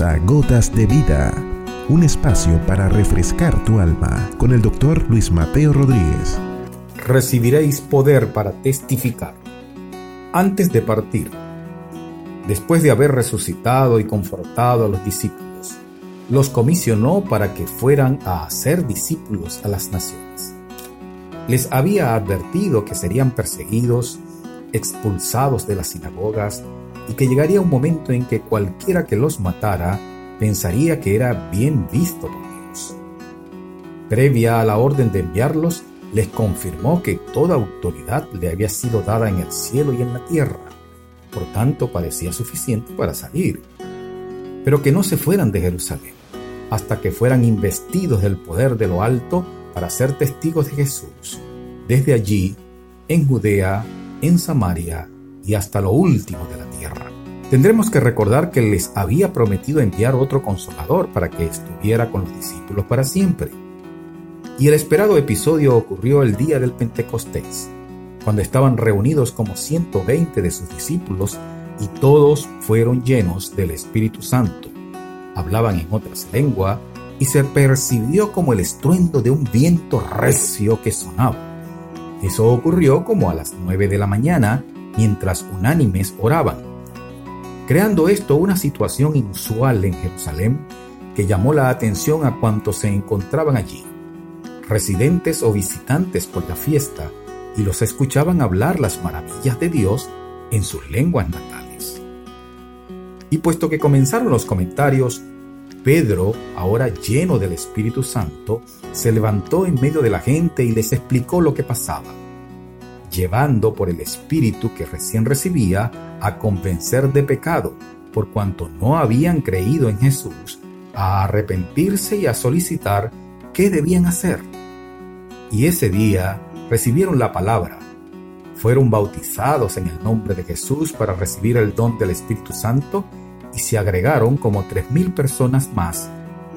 A Gotas de Vida, un espacio para refrescar tu alma con el doctor Luis Mateo Rodríguez. Recibiréis poder para testificar. Antes de partir, después de haber resucitado y confortado a los discípulos, los comisionó para que fueran a hacer discípulos a las naciones. Les había advertido que serían perseguidos, expulsados de las sinagogas, y que llegaría un momento en que cualquiera que los matara pensaría que era bien visto por Dios. Previa a la orden de enviarlos, les confirmó que toda autoridad le había sido dada en el cielo y en la tierra, por tanto parecía suficiente para salir, pero que no se fueran de Jerusalén, hasta que fueran investidos del poder de lo alto para ser testigos de Jesús, desde allí, en Judea, en Samaria y hasta lo último de la tierra. Tendremos que recordar que les había prometido enviar otro consolador para que estuviera con los discípulos para siempre. Y el esperado episodio ocurrió el día del Pentecostés, cuando estaban reunidos como 120 de sus discípulos y todos fueron llenos del Espíritu Santo. Hablaban en otras lenguas y se percibió como el estruendo de un viento recio que sonaba. Eso ocurrió como a las 9 de la mañana mientras unánimes oraban, creando esto una situación inusual en Jerusalén que llamó la atención a cuantos se encontraban allí, residentes o visitantes por la fiesta, y los escuchaban hablar las maravillas de Dios en sus lenguas natales. Y puesto que comenzaron los comentarios, Pedro, ahora lleno del Espíritu Santo, se levantó en medio de la gente y les explicó lo que pasaba llevando por el Espíritu que recién recibía a convencer de pecado, por cuanto no habían creído en Jesús, a arrepentirse y a solicitar qué debían hacer. Y ese día recibieron la palabra, fueron bautizados en el nombre de Jesús para recibir el don del Espíritu Santo y se agregaron como tres mil personas más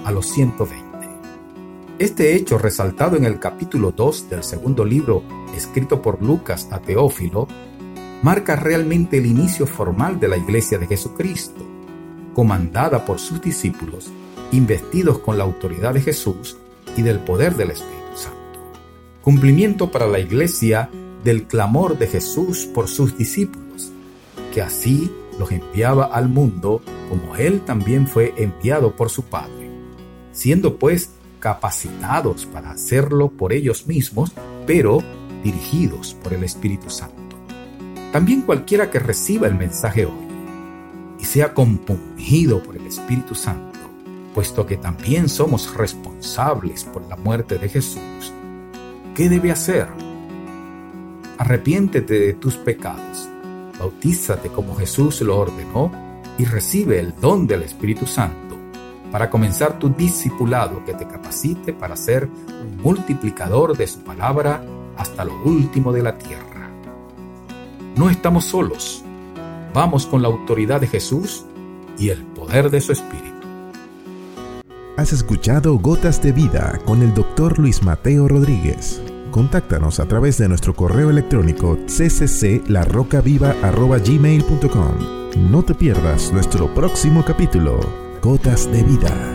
a los 120. Este hecho resaltado en el capítulo 2 del segundo libro escrito por Lucas a Teófilo marca realmente el inicio formal de la Iglesia de Jesucristo, comandada por sus discípulos, investidos con la autoridad de Jesús y del poder del Espíritu Santo. Cumplimiento para la Iglesia del clamor de Jesús por sus discípulos, que así los enviaba al mundo como Él también fue enviado por su Padre, siendo pues capacitados para hacerlo por ellos mismos, pero dirigidos por el Espíritu Santo. También cualquiera que reciba el mensaje hoy y sea compungido por el Espíritu Santo, puesto que también somos responsables por la muerte de Jesús, ¿qué debe hacer? Arrepiéntete de tus pecados, bautízate como Jesús lo ordenó y recibe el don del Espíritu Santo para comenzar tu discipulado que te capacite para ser un multiplicador de su palabra hasta lo último de la tierra. No estamos solos, vamos con la autoridad de Jesús y el poder de su Espíritu. Has escuchado Gotas de Vida con el doctor Luis Mateo Rodríguez. Contáctanos a través de nuestro correo electrónico ccclarrocaviva.gmail.com. No te pierdas nuestro próximo capítulo Gotas de Vida.